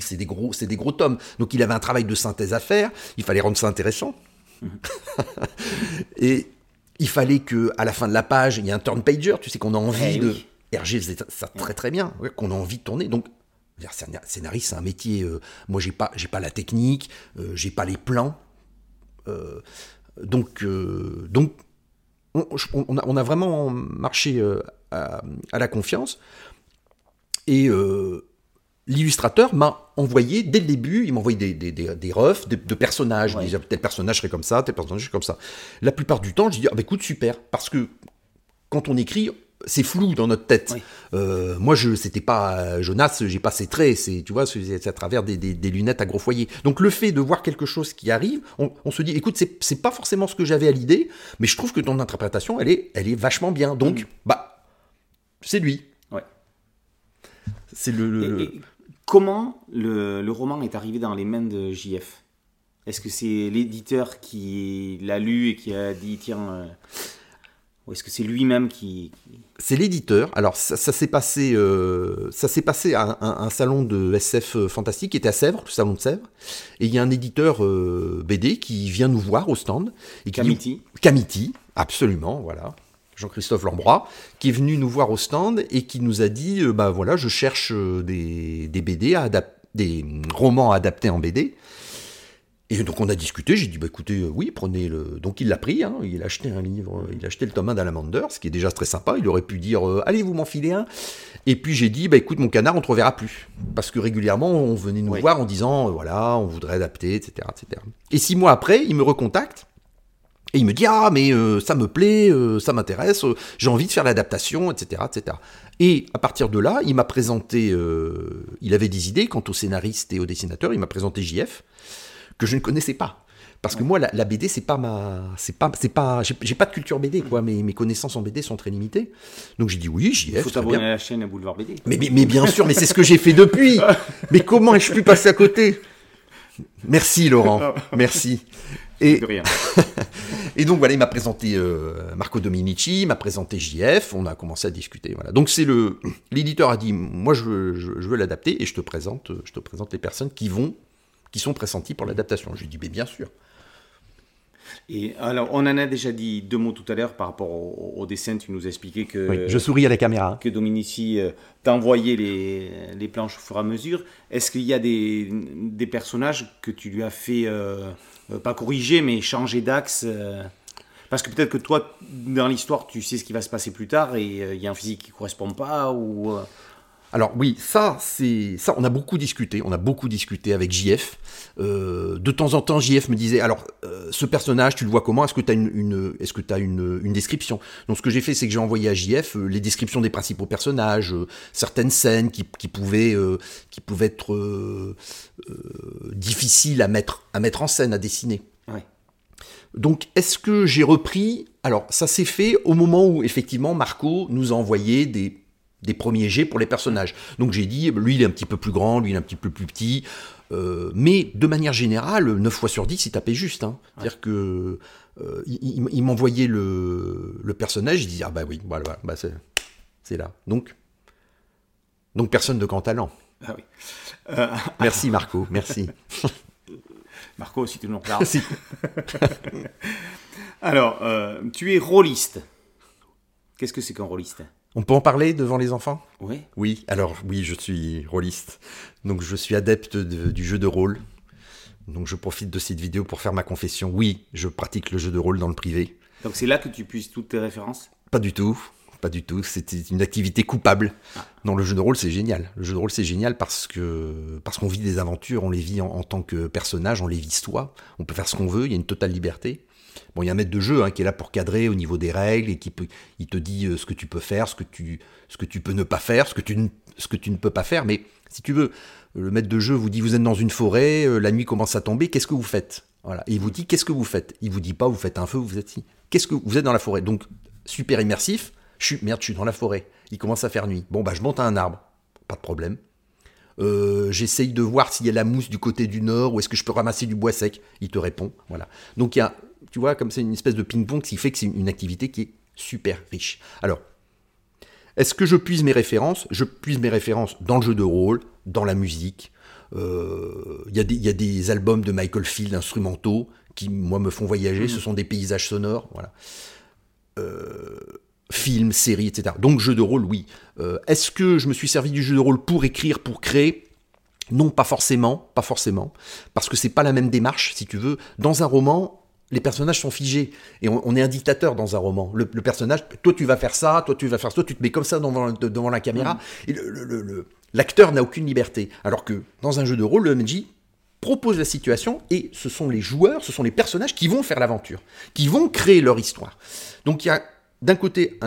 c'est des gros, c'est des gros tomes. Donc, il avait un travail de synthèse à faire. Il fallait rendre ça intéressant. Et il fallait que, à la fin de la page, il y ait un turn pager. Tu sais qu'on a envie Eh de. oui. Hergé faisait ça très très bien, qu'on a envie de tourner. Donc, scénariste, c'est un métier. euh, moi, j'ai pas, j'ai pas la technique, euh, j'ai pas les plans. Euh, donc, donc on, a, on a vraiment marché à, à la confiance. Et euh, l'illustrateur m'a envoyé, dès le début, il m'a envoyé des, des, des, des refs de, de personnages. Ouais. Il disait, tel personnage serait comme ça, tel personnage serait comme ça. La plupart du temps, je dis, ah, bah, écoute, super. Parce que quand on écrit, c'est flou dans notre tête. Oui. Euh, moi, je, c'était pas euh, Jonas, j'ai pas ses traits, c'est, tu vois, c'est à travers des, des- des lunettes à gros foyer. Donc, le fait de voir quelque chose qui arrive, on, on se dit, écoute, c'est, pas forcément ce que j'avais à l'idée, mais je trouve que ton interprétation, elle est, elle est vachement bien. Donc, Mm. bah, c'est lui. Ouais. C'est le. le- Et- et comment le, le roman est arrivé dans les mains de JF Est-ce que c'est l'éditeur qui l'a lu et qui a dit tiens. euh, ou est-ce que c'est lui-même qui. C'est l'éditeur. Alors ça, ça s'est passé, euh, ça s'est passé à un, salon de SF fantastique qui était à Sèvres, le salon de Sèvres. Et il y a un éditeur euh, BD qui vient nous voir au stand et qui dit- Camiti Camiti, absolument, voilà. Jean-Christophe Lambrois, qui est venu nous voir au stand et qui nous a dit, euh, bah voilà, je cherche euh, des, des BD, à des romans adaptés en BD. Et donc on a discuté, j'ai dit, bah écoutez, euh, oui, prenez le... Donc il l'a pris, hein, il a acheté un livre, il a acheté le tome 1 d'Alamander, ce qui est déjà très sympa, il aurait pu dire, euh, allez, vous m'en filez un. Et puis j'ai dit, bah écoute, mon canard, on te reverra plus. Parce que régulièrement, on venait nous Oui. voir en disant, voilà, on voudrait adapter, etc., etc. Et six mois après, il me recontacte. Et il me dit ah mais euh, ça me plaît, euh, ça m'intéresse, euh, j'ai envie de faire l'adaptation, etc., etc. Et à partir de là, il m'a présenté, euh, il avait des idées quant au scénariste et au dessinateur, il m'a présenté JF que je ne connaissais pas. Parce que moi, la, la BD, c'est pas ma, c'est pas, c'est pas, j'ai pas de culture BD quoi. Mes, mes connaissances en BD sont très limitées. Donc j'ai dit oui, JF, faut très t'abonner bien. à la chaîne Boulevard BD. Mais, mais, mais bien sûr, mais c'est ce que j'ai fait depuis. Mais comment ai-je pu passer à côté? Merci Laurent, merci. Et, De rien. et donc voilà, il m'a présenté euh, Marco Dominici, il m'a présenté JF, on a commencé à discuter. Voilà. Donc c'est le l'éditeur a dit moi je veux, je, je veux l'adapter et je te présente je te présente les personnes qui vont qui sont pressenties pour l'adaptation. Je lui ai dit mais bien sûr. Et alors, on en a déjà dit deux mots tout à l'heure par rapport au, au dessin. Tu nous expliquais que. souris à la caméra. que Dominici euh, t'a envoyé les, les planches au fur et à mesure. Est-ce qu'il y a des, des personnages que tu lui as fait, euh, pas corriger, mais changer d'axe euh, Parce que peut-être que toi, dans l'histoire, tu sais ce qui va se passer plus tard et euh, il y a un physique qui correspond pas ou... euh, Alors oui, ça, c'est ça. On a beaucoup discuté. On a beaucoup discuté avec JF. Euh, de temps en temps, JF me disait alors euh, ce personnage, tu le vois comment? Est-ce que tu as une, est-ce que tu une, une, description? Donc ce que j'ai fait, c'est que j'ai envoyé à JF euh, les descriptions des principaux personnages, certaines scènes qui, qui pouvaient qui pouvaient être difficiles à mettre à mettre en scène, à dessiner. Donc, est-ce que j'ai repris? Alors, ça s'est fait au moment où, effectivement, Marco nous a envoyé des, des premiers jets pour les personnages. Donc, j'ai dit, lui, il est un petit peu plus grand, lui, il est un petit peu plus petit. Euh, mais de manière générale, 9 fois sur 10, il tapait juste. Hein. C'est-à-dire que euh, il, m'envoyait le, le, personnage, il disait Ah bah oui, voilà, bah c'est là. Donc, donc personne de grand talent. Ah oui. Euh, merci Marco, merci. Marco, si tu nous regardes. Alors, euh, tu es rôliste. Qu'est-ce que c'est qu'un rôliste? On peut en parler devant les enfants? Oui. Oui, alors oui, je suis rôliste. Donc je suis adepte du jeu de rôle. Donc je profite de cette vidéo pour faire ma confession. Oui, je pratique le jeu de rôle dans le privé. Donc c'est là que tu puisses toutes tes références? Pas du tout. Pas du tout. C'était une activité coupable. Ah. Dans le jeu de rôle, c'est génial. Le jeu de rôle, c'est génial parce que parce qu'on vit des aventures, on les vit en, tant que personnage, on les vit soi. On peut faire ce qu'on veut. Il y a une totale liberté. Bon, il y a un maître de jeu hein, qui est là pour cadrer au niveau des règles et qui peut, il te dit euh, ce que tu peux faire, ce que tu, ce que tu peux ne pas faire, ce que tu, ce que tu ne peux pas faire. Mais si tu veux, le maître de jeu vous dit vous êtes dans une forêt, euh, la nuit commence à tomber, qu'est-ce que vous faites? Voilà. Il vous dit qu'est-ce que vous faites? Il vous dit pas vous faites un feu, vous êtes ici. Qu'est-ce que vous êtes dans la forêt? Donc super immersif. Je suis, merde, je suis dans la forêt. Il commence à faire nuit. Bon, bah, je monte à un arbre. Pas de problème. Euh, j'essaye de voir s'il y a la mousse du côté du nord ou est-ce que je peux ramasser du bois sec? Il te répond. Voilà. Donc, il y a, tu vois, comme c'est une espèce de ping-pong qui fait que c'est une activité qui est super riche. Alors, est-ce que je puise mes références? Je puise mes références dans le jeu de rôle, dans la musique. Euh, il y, y, a des albums de Michael Field instrumentaux qui, moi, me font voyager. Mmh. Ce sont des paysages sonores. Voilà. Euh, films, séries, etc. Donc jeu de rôle, oui. Euh, est-ce que je me suis servi du jeu de rôle pour écrire, pour créer? Non, pas forcément, pas forcément, parce que c'est pas la même démarche, si tu veux. Dans un roman, les personnages sont figés et on, est un dictateur dans un roman. Le, personnage, toi tu vas faire ça, toi tu vas faire ça, toi tu te mets comme ça devant, devant la caméra. Et l'acteur n'a aucune liberté. Alors que dans un jeu de rôle, le MJ propose la situation et ce sont les joueurs, ce sont les personnages qui vont faire l'aventure, qui vont créer leur histoire. Donc il y a d'un côté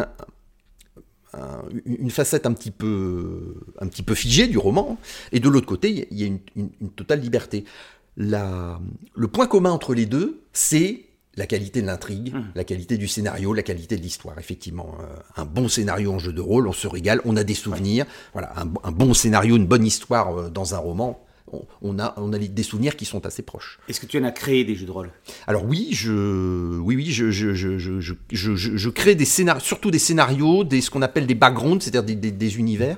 une facette un petit, peu, un petit peu figée du roman, et de l'autre côté, il y a une, totale liberté. La, le point commun entre les deux, c'est la qualité de l'intrigue, mmh. la qualité du scénario, la qualité de l'histoire. Effectivement, euh, un bon scénario en jeu de rôle, on se régale, on a des souvenirs. Voilà, un, bon scénario, une bonne histoire euh, dans un roman, on a, on a des souvenirs qui sont assez proches. Est-ce que tu en as créé des jeux de rôle? Alors oui, je, oui, oui, je, je, je, je, je crée des scénarios, surtout des scénarios, des, ce qu'on appelle des backgrounds, c'est-à-dire des, des, univers,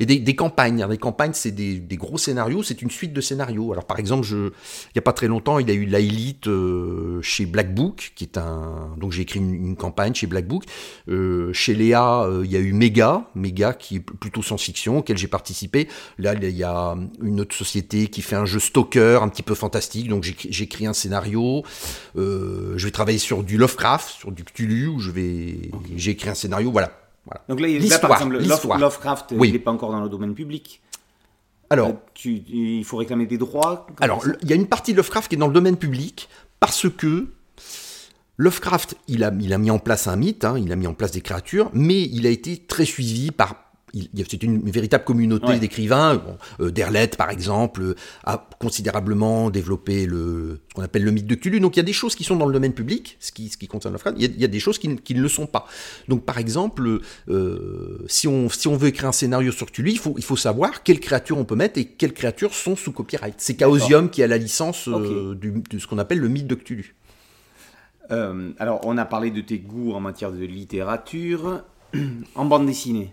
et des, des campagnes. des campagnes, c'est des, gros scénarios, c'est une suite de scénarios. Alors par exemple, il n'y a pas très longtemps, il y a eu La Elite euh, chez Black Book, qui est un... Donc j'ai écrit une, campagne chez Black Book. Euh, chez Léa, euh, il y a eu Mega, Mega qui est plutôt science-fiction, auquel j'ai participé. Là, il y a une autre société qui fait un jeu stalker un petit peu fantastique. Donc j'écris un scénario. Euh, je vais travailler sur du Lovecraft, sur du Cthulhu, où je vais écrit un scénario. Voilà. voilà. Donc là, là par exemple, Lovecraft, il n'est pas encore dans le domaine public. Alors, euh, tu, il faut réclamer des droits. Alors, il y a une partie de Lovecraft qui est dans le domaine public parce que Lovecraft, il a, il a mis en place un mythe, hein, il a mis en place des créatures, mais il a été très suivi par c'est une, véritable communauté d'écrivains. Bon, euh, Derlette, par exemple, a considérablement développé le, ce qu'on appelle le mythe de Cthulhu. Donc il y a des choses qui sont dans le domaine public, ce qui, ce qui concerne Lovecraft, il y, a, il y a des choses qui, qui, ne le sont pas. Donc par exemple, euh, si, on, si on veut écrire un scénario sur Cthulhu, il faut, il faut savoir quelles créatures on peut mettre et quelles créatures sont sous copyright. C'est Chaosium qui a la licence euh, de ce qu'on appelle le mythe de Cthulhu. alors on a parlé de tes goûts en matière de littérature. en bande dessinée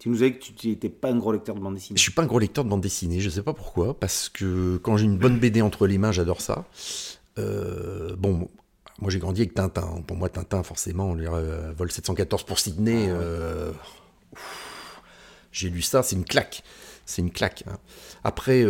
tu nous as dit que tu n'étais pas un gros lecteur de bande dessinée. Je suis pas un gros lecteur de bande dessinée, je ne sais pas pourquoi, parce que quand j'ai une bonne BD entre les mains, j'adore ça. Euh, bon, moi j'ai grandi avec Tintin. Pour moi, Tintin, forcément, on euh, vol 714 pour Sydney. Ah euh, j'ai lu ça, c'est une claque. C'est une claque. Hein. Après,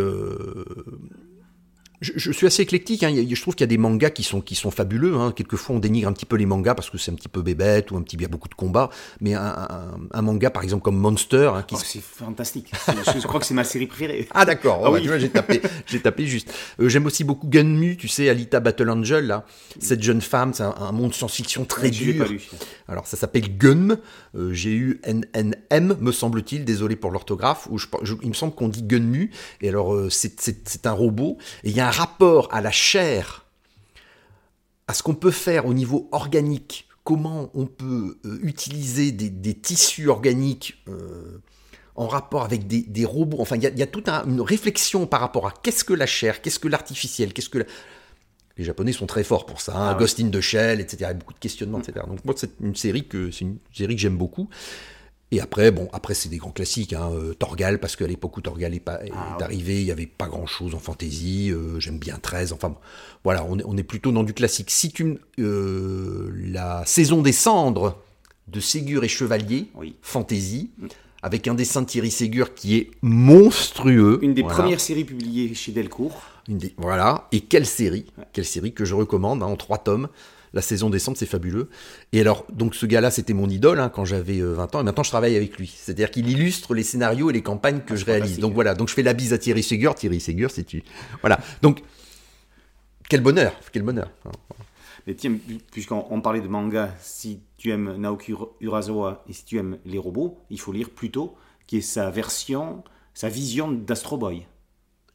je, je suis assez éclectique. Hein. Je trouve qu'il y a des mangas qui sont, qui sont fabuleux. Hein. Quelquefois, on dénigre un petit peu les mangas parce que c'est un petit peu bébête ou un petit, il y a beaucoup de combats. Mais un, un- un manga, par exemple, comme Monster, hein, qui Oh, c'est fantastique. je, crois que c'est ma série préférée. Ah d'accord, Ah Oh, oui. j'ai tapé, j'ai tapé juste. Euh, J'aime aussi beaucoup Gunmu, tu sais, Alita Battle Angel, là. Cette jeune femme, c'est un, un monde science-fiction très Ouais, dur. pas lu. Alors ça s'appelle Gunm, euh, G-U-N-N-M, me semble-t-il, désolé pour l'orthographe, ou je, je- il me semble qu'on dit Gunmu, et alors euh, c'est un robot, et il y a un rapport à la chair, à ce qu'on peut faire au niveau organique, comment on peut euh, utiliser des, des tissus organiques euh, en rapport avec des, des robots, enfin il y a, il y a toute un- une réflexion par rapport à qu'est-ce que la chair, qu'est-ce que l'artificiel, qu'est-ce que... la- Les Japonais sont très forts pour ça, hein, Ah. Ghost in the Shell, etc. Il y a beaucoup de questionnements, etc. Donc moi, c'est une série que c'est une série que j'aime beaucoup. Et après, bon, après c'est des grands classiques. Hein, euh, Torgal, parce qu'à l'époque où Torgal est, pas, est Ah arrivé, il n'y avait pas grand-chose en fantasy. euh, j'aime bien 13. Enfin, bon, voilà, on est, on est plutôt dans du classique. Si tu, euh, la saison des cendres de Ségur et Chevalier, Oui. fantasy, avec un dessin de Thierry Ségur qui est monstrueux. Une des Voilà. premières séries publiées chez Delcourt. Une des- voilà. Et quelle série Quelle série que je recommande hein, en trois tomes. La saison décembre, c'est fabuleux. Et alors, donc ce gars-là, c'était mon idole hein, quand j'avais euh, 20 ans. Et maintenant, je travaille avec lui. C'est-à-dire qu'il illustre les scénarios et les campagnes que Ah, je réalise. Donc voilà. Donc je fais la bise à Thierry Ségur. Thierry Ségur, c'est tu. Voilà. Donc, quel bonheur. Quel bonheur. Mais tiens, pu- puisqu'on on parlait de manga, si tu aimes Naoki Ura- Urasawa et si tu aimes les robots, il faut lire plutôt qui est sa version, sa vision d'Astro Boy.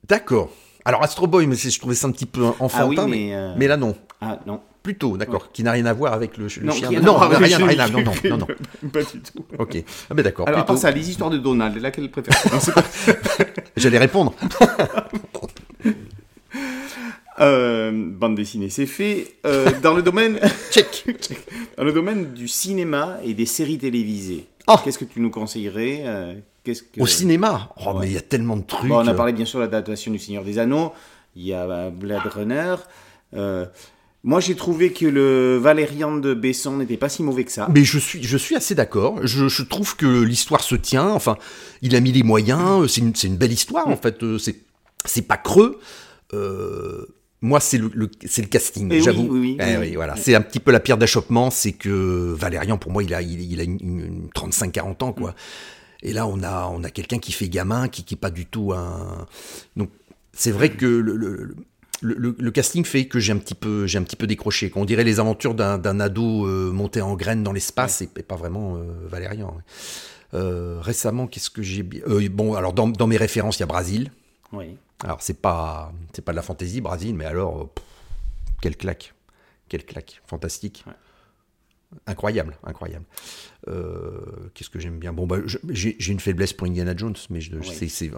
D'accord. Alors, Astro Boy, mais je trouvais ça un petit peu enfantin. Ah oui, mais, mais, euh, mais là, non. Ah non. Plutôt, d'accord. Qui n'a rien à voir avec le, Non, chien. rien à non, rien, rien, chien. non, non, non, non. Pas du tout. Ok. Ah ben d'accord. Alors, à part plutôt. ça, les histoires de Donald, laquelle pas- J'allais répondre. Euh, Bande dessinée, c'est fait. Euh, dans le domaine, Check. dans le domaine du cinéma et des séries télévisées, Oh. qu'est-ce que tu nous conseillerais euh, Qu'est-ce que Au cinéma? Oh, Ouais. mais il y a tellement de trucs. Bon, on a parlé bien sûr de l'adaptation du Seigneur des Anneaux. Il y a Blade Runner. Moi, j'ai trouvé que le Valérian de Besson n'était pas si mauvais que ça. Mais je suis, je suis assez d'accord. Je, je trouve que l'histoire se tient. Enfin, il a mis les moyens. C'est une, c'est une belle histoire, en fait. Euh, C'est, c'est pas creux. Euh, moi, c'est le, le- c'est le casting, Eh oui, j'avoue. oui, oui, Eh oui. oui, voilà. C'est un petit peu la pierre d'achoppement. C'est que Valérian, pour moi, il a, il, il a une, une 35-40 ans, quoi. Et là, on a, on a quelqu'un qui fait gamin, qui, qui est pas du tout un. Donc, c'est vrai que le, le- le, le- le casting fait que j'ai un petit peu, j'ai un petit peu décroché. On dirait les aventures d'un, ado euh, monté en graines dans l'espace et, et pas vraiment euh, Valérian. ouais. Euh, récemment, qu'est-ce que j'ai euh, Bon, alors dans, dans mes références, il y a Brasil. Oui. Alors c'est pas, c'est pas de la fantaisie Brasil, mais alors, pff, quelle claque, quelle claque, fantastique. Ouais. Incroyable, incroyable. Euh, Qu'est-ce que j'aime bien? Bon, bah, j'ai une faiblesse pour Indiana Jones, mais je,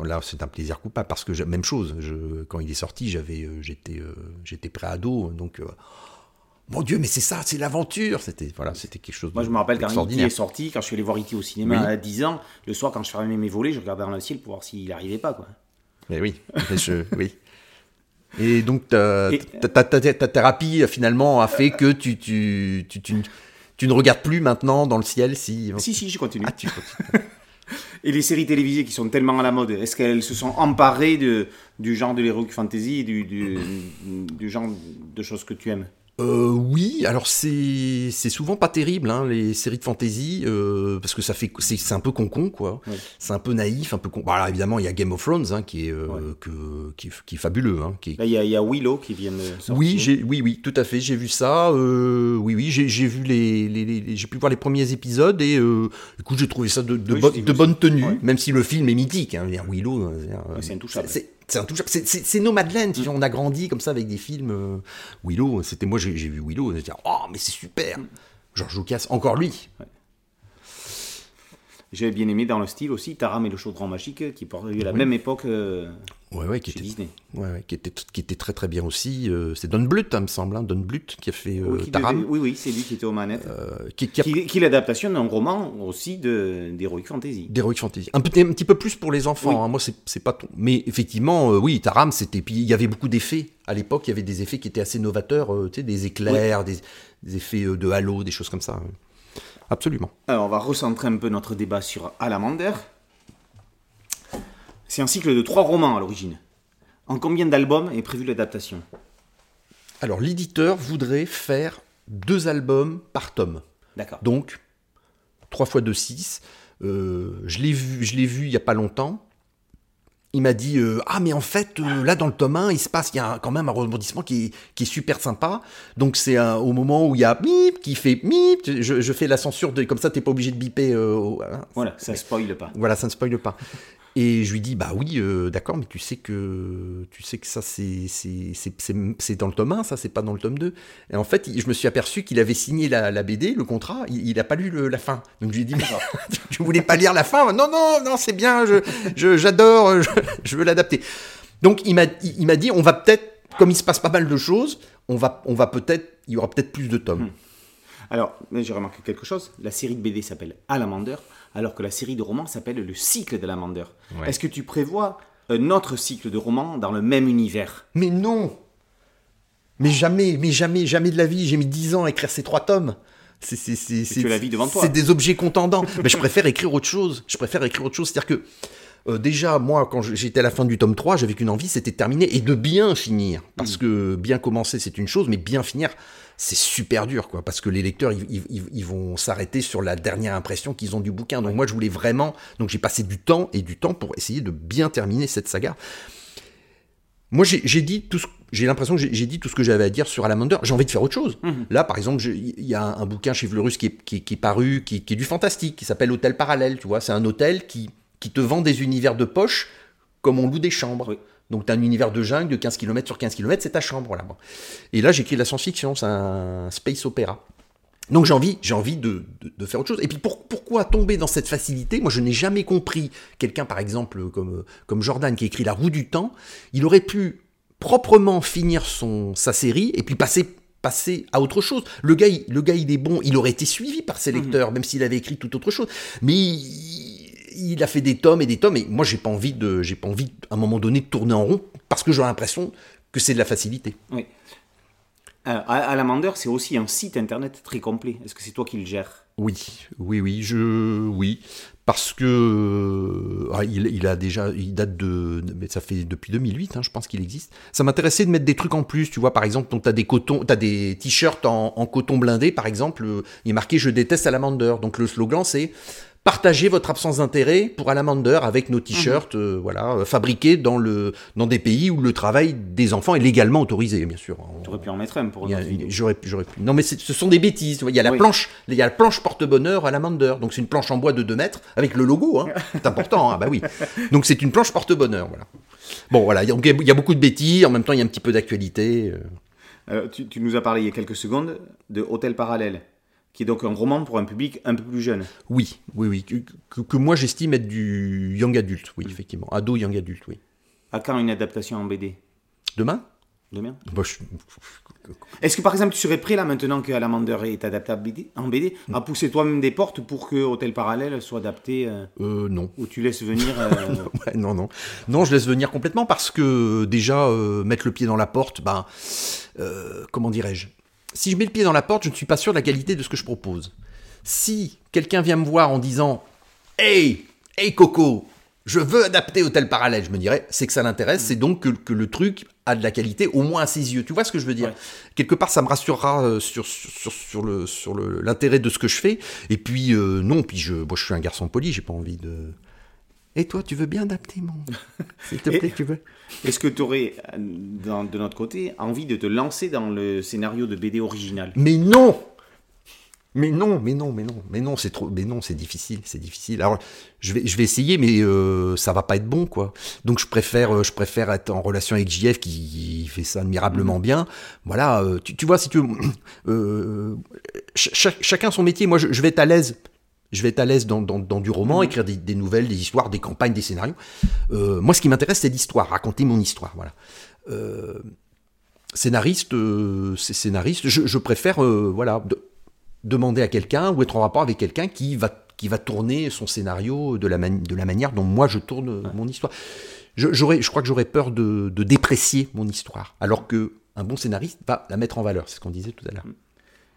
là, c'est un plaisir coupable parce que même chose. Je, quand il est sorti, j'avais, euh, j'étais, euh, j'étais pré-ado, donc. euh, mon Dieu, mais c'est ça, c'est l'aventure. C'était, voilà, c'était quelque chose. Moi, de- je me rappelle quand d'extraordinaire. est sorti, quand je suis allé voir E.T. au cinéma Oui. à 10 ans, le soir, quand je fermais mes volets, je regardais dans le ciel pour voir s'il n'arrivait pas. Quoi. Mais oui, je- oui. Et donc ta, Et- ta- ta- ta- ta thérapie finalement a fait que tu, tu, tu, tu, tu ne regardes plus maintenant dans le ciel si... Si, si, je continue. Ah, tu continues. Et les séries télévisées qui sont tellement à la mode, est-ce qu'elles se sont emparées de, du genre de l'heroic fantasy, du, du, du genre de choses que tu aimes? Euh, oui, alors c'est c'est souvent pas terrible hein, les séries de fantasy euh, parce que ça fait c'est c'est un peu concon quoi. Ouais. C'est un peu naïf, un peu con. Bon, alors évidemment il y a Game of Thrones hein, qui est euh, Ouais. que qui, est- qui est fabuleux hein, qui est- Là, il y, y a Willow qui vient de sortir. Oui, j'ai, oui, oui, tout à fait, j'ai vu ça. euh, oui, oui, j'ai, j'ai vu les, les- les- j'ai pu voir les premiers épisodes et euh, écoute, j'ai trouvé ça de, de, Oui, de bonne tenue, Ouais. même si le film est mythique. Hein, Willow, euh, c'est, euh, c'est intouchable. C'est, c'est intouchable. C'est, tu vois, On a grandi comme ça avec des films. euh, Willow, c'était moi, j'ai, vu Willow, me oh, mais c'est super. George Lucas, encore lui. J'avais bien aimé dans le style aussi Taram et le chaudron magique qui portait à la même époque euh, Ouais, ouais, qui était, Disney. ouais, ouais, qui était, qui était très très bien aussi. euh, c'est Don Bluth, hein, me semble, hein, Don Bluth qui a fait euh, oui, qui Taram, devait- oui, oui, c'est lui qui était aux manettes. euh, qui, qui a qui, l'adaptation d'un roman aussi de- d'Heroic Fantasy. D'Heroic Fantasy. Un, petit- un petit peu plus pour les enfants. Oui. hein. Moi, c'est c'est pas tout. Mais effectivement, euh, oui, Taram, c'était. Puis il y avait beaucoup d'effets. À l'époque, il y avait des effets qui étaient assez novateurs. tu sais, des éclairs, des, des effets de halo, des choses comme ça. Absolument. Alors, on va recentrer un peu notre débat sur Alamander. C'est un cycle de trois romans à l'origine. En combien d'albums est prévue l'adaptation Alors, l'éditeur voudrait faire deux albums par tome. D'accord. Donc, 3 fois 2, 6. Euh, je l'ai vu, je l'ai vu il y a pas longtemps. Il m'a dit euh, ah mais en fait euh, là dans le tome 1 il se passe il y a quand même un rebondissement qui est, qui est super sympa donc c'est au moment où il y a bip qui fait bip je, je fais la censure de comme ça t'es pas obligé de biper euh, hein. Voilà, ça spoile pas. voilà ça ne spoile pas et je lui dis bah oui euh, d'accord mais tu sais que tu sais que ça c'est c'est c'est- c'est- c'est dans le tome 1 ça c'est pas dans le tome 2 et en fait je me suis aperçu qu'il avait signé la, la BD le contrat il, il a pas lu le- la fin. Donc je lui ai dit mais tu voulais pas lire la fin? Non non non c'est bien je je- j'adore je, je veux l'adapter. Donc il m'a il, il m'a dit on va peut-être comme il se passe pas mal de choses on va on va peut-être il y aura peut-être plus de tomes Alors, j'ai remarqué quelque chose. La série de BD s'appelle Alamander, alors que la série de romans s'appelle Le cycle d'Alamander. Ouais. Est-ce que tu prévois un autre cycle de romans dans le même univers? Mais non Mais jamais, mais jamais, jamais de la vie. J'ai mis 10 ans à écrire ces trois tomes. C'est, c'est, c'est, la vie devant toi. C'est des objets contendants. mais je préfère écrire autre chose. Je préfère écrire autre chose. C'est-à-dire que, euh, déjà, moi, quand j'étais à la fin du tome 3, j'avais qu'une envie, c'était de terminer et de bien finir. Parce Mm. que bien commencer, c'est une chose, mais bien finir, c'est super dur, quoi. Parce que les lecteurs, ils, ils- ils- ils vont s'arrêter sur la dernière impression qu'ils ont du bouquin. Donc moi, je voulais vraiment... Donc j'ai passé du temps et du temps pour essayer de bien terminer cette saga. Moi, j'ai dit tout ce, j'ai l'impression que j'ai dit tout ce que j'avais à dire sur Alamander. J'ai envie de faire autre chose. Là, par exemple, il y a un, un bouquin chez Fleurus qui est, qui, est- qui est paru, qui, qui est du fantastique, qui s'appelle Hôtel Parallèle. Tu vois, c'est un hôtel qui, qui te vend des univers de poche comme on loue des chambres. Oui. Donc, tu as un univers de jungle de 15 km sur 15 km, c'est ta chambre. Bon. Et là, j'écris de la science-fiction, c'est un space opéra. Donc j'ai envie, j'ai envie de, de- de faire autre chose. Et puis pour- pourquoi tomber dans cette facilité? Moi, je n'ai jamais compris. Quelqu'un, par exemple, comme, comme Jordan, qui écrit La Roue du Temps, il aurait pu proprement finir son, sa série et puis passer passer à autre chose. Le gars, il, le gars, il est bon, il aurait été suivi par ses lecteurs, même s'il avait écrit tout autre chose. Mais il, il a fait des tomes et des tomes, et moi, j'ai pas envie de, j'ai pas envie, à un moment donné, de tourner en rond, parce que j'ai l'impression que c'est de la facilité. Oui. Alors, Alamander, c'est aussi un site internet très complet. Est-ce que c'est toi qui le gères? Oui, oui, oui, je, oui, parce que ah, il, il a déjà, il date de, mais ça fait depuis 2008, hein, je pense qu'il existe. Ça m'intéressait de mettre des trucs en plus, tu vois, par exemple, tu as des cotons, t'as des t-shirts en, en coton blindé, par exemple, euh, il est marqué "Je déteste Alamander", donc le slogan c'est Partagez votre absence d'intérêt pour Alamander avec nos t-shirts, euh, voilà, euh, fabriqués dans le dans des pays où le travail des enfants est légalement autorisé, bien sûr. Tu aurais pu en mettre un pour. J'aurais pu, j'aurais pu. Non, mais ce sont des bêtises. Il y a la Oui. planche, il y a la planche porte-bonheur à la Mander. Donc c'est une planche en bois de 2 mètres avec le logo. Hein. C'est important. hein, bah oui. Donc c'est une planche porte-bonheur. Voilà. Bon, voilà. Donc, il y a- beaucoup de bêtises. En même temps, il y a un petit peu d'actualité. euh. Tu, tu nous as parlé il y a quelques secondes de Hôtel Parallèle, qui est donc un roman pour un public un peu plus jeune. Oui, oui, oui. Que, moi j'estime être du young adulte. Oui, effectivement. Ado, young adulte. Oui. À quand une adaptation en BD Demain? Demain? Bah, je- Est-ce que par exemple tu serais prêt là maintenant que Alamander est adapté en BD, BD à pousser toi-même des portes pour que Hôtel Parallèle soit adapté euh, euh, non. où tu laisses venir euh, Ouais, non, non. Non, je laisse venir complètement parce que déjà, euh, mettre le pied dans la porte, ben, comment dirais-je? Si je mets le pied dans la porte, je ne suis pas sûr de la qualité de ce que je propose. Si quelqu'un vient me voir en disant Hey, hey Coco, je veux adapter Hôtel Parallèle, je me dirais, c'est que ça l'intéresse, c'est donc que, que le truc a de la qualité, au moins à ses yeux. Tu vois ce que je veux dire? Ouais. Quelque part, ça me rassurera euh, sur, sur, sur, le, sur le- l'intérêt de ce que je fais. Et puis, euh, non, puis je, moi, je suis un garçon poli, j'ai pas envie de. Et toi, tu veux bien adapter mon. S'il te plaît, tu veux Est-ce que tu aurais, de notre côté, envie de te lancer dans le scénario de BD original? Mais non mais non, mais non, mais non, mais non, c'est trop, mais non, c'est difficile, c'est difficile. Alors, je vais, je vais essayer, mais euh, ça va pas être bon, quoi. Donc, je préfère, euh, je préfère être en relation avec JF qui fait ça admirablement bien. Voilà, euh, tu, tu vois, si tu, veux, euh, ch- ch- chacun son métier. Moi, je, je vais être à l'aise. Je vais être à l'aise dans, du roman, écrire des, nouvelles, des histoires, des campagnes, des scénarios. Euh, moi, ce qui m'intéresse, c'est l'histoire, raconter mon histoire. Voilà. Euh, scénariste, euh, c'est scénariste. Je, préfère, voilà, de- demander à quelqu'un ou être en rapport avec quelqu'un qui va qui va tourner son scénario de la, manière dont moi je tourne mon histoire. Je, je crois que j'aurais peur de, de déprécier mon histoire, alors que un bon scénariste va la mettre en valeur. C'est ce qu'on disait tout à l'heure.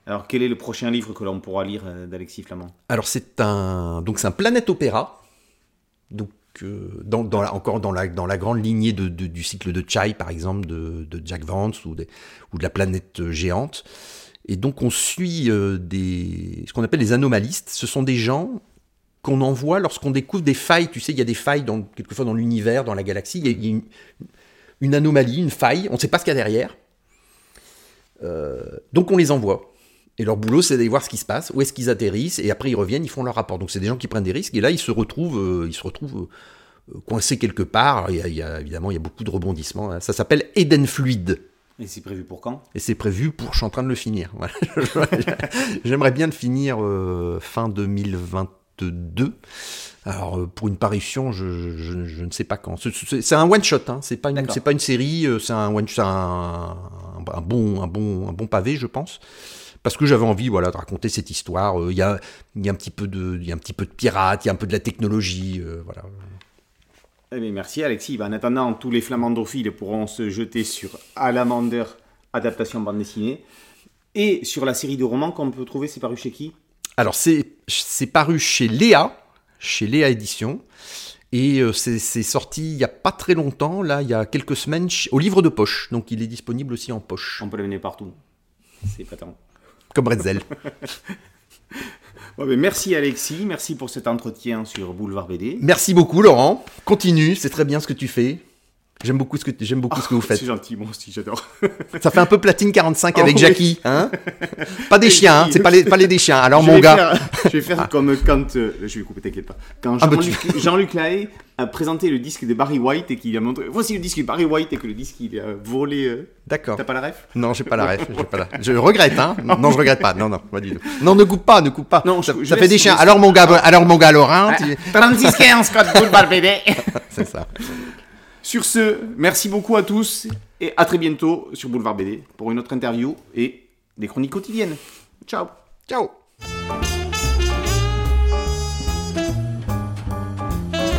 Alors quel est le prochain livre que l'on pourra lire euh, d'Alexis Flamand? Alors c'est un donc c'est un planète opéra. Donc que dans, dans la- encore dans la, dans la grande lignée de, du cycle de Chai, par exemple, de, de Jack Vance ou, des- ou de la planète euh, géante. Et donc on suit euh, des, ce qu'on appelle les anomalistes. Ce sont des gens qu'on envoie lorsqu'on découvre des failles. Tu sais, il y a des failles dans, quelquefois dans l'univers, dans la galaxie. Il y a, une, anomalie, une faille. On ne sait pas ce qu'il y a derrière. Euh, donc on les envoie. Et leur boulot, c'est d'aller voir ce qui se passe, où est-ce qu'ils atterrissent, et après ils reviennent, ils font leur rapport. Donc c'est des gens qui prennent des risques, et là ils se retrouvent, euh, ils se retrouvent euh, coincés quelque part. Il y, a, il y a- évidemment, il y a beaucoup de rebondissements. hein. Ça s'appelle Eden Fluid. Et c'est prévu pour quand? Et c'est prévu pour, je suis en train de le finir. Voilà. J'aimerais bien le finir euh, fin 2022. Alors pour une parution, je, je- je ne sais pas quand. C'est- un one shot, hein. c'est pas une, D'accord. c'est pas une série, c'est un one, c'est un, un bon, un bon, un bon pavé, je pense. Parce que j'avais envie, voilà, de raconter cette histoire. Euh, Il y, a, il y a un petit peu de, il y a un petit peu de pirates, il y a un peu de la technologie, euh, voilà. Eh bien, merci Alexis. Ben, en attendant, tous les flamandophiles pourront se jeter sur Alamander, adaptation bande dessinée, et sur la série de romans qu'on peut trouver, c'est paru chez qui? Alors, c'est paru chez Léa, chez Léa Édition. Et euh, c'est sorti il n'y a pas très longtemps, là, il y a quelques semaines, au livre de poche. Donc, il est disponible aussi en poche, On peut l'amener partout. C'est pas tant. Comme. Ouais, ben, merci Alexis, merci pour cet entretien sur Boulevard BD. Merci beaucoup, Laurent. Continue, c'est très bien ce que tu fais. J'aime beaucoup ce que, j'aime beaucoup ce que vous faites. C'est gentil, moi aussi, j'adore. Ça fait un peu platine 45 avec Oh, oui. Jackie, hein Pas des chiens, hein, c'est pas les, pas les des chiens. Alors, je mon gars. faire- je vais faire comme quand. euh, je vais couper, t'inquiète pas. Quand Ah, bah, Jean-Luc Jean-Luc Lahaye a présenté le disque de Barry White et qu'il a montré. Voici le disque de Barry White et que le disque il a volé. euh, D'accord. T'as pas la ref? Non, j'ai pas la ref. j'ai pas la- Je regrette, hein. Non, je regrette pas. Non, non, pas du tout. Non, ne coupe pas, ne coupe pas. Non, ça, je- je ça fait des chiens. Alors, mon gars, alors, mon gars, Laurent, tu- 3615 code Boulevard BD. c'est ça. Sur ce, merci beaucoup à tous et à très bientôt sur Boulevard BD pour une autre interview et des chroniques quotidiennes. Ciao Ciao.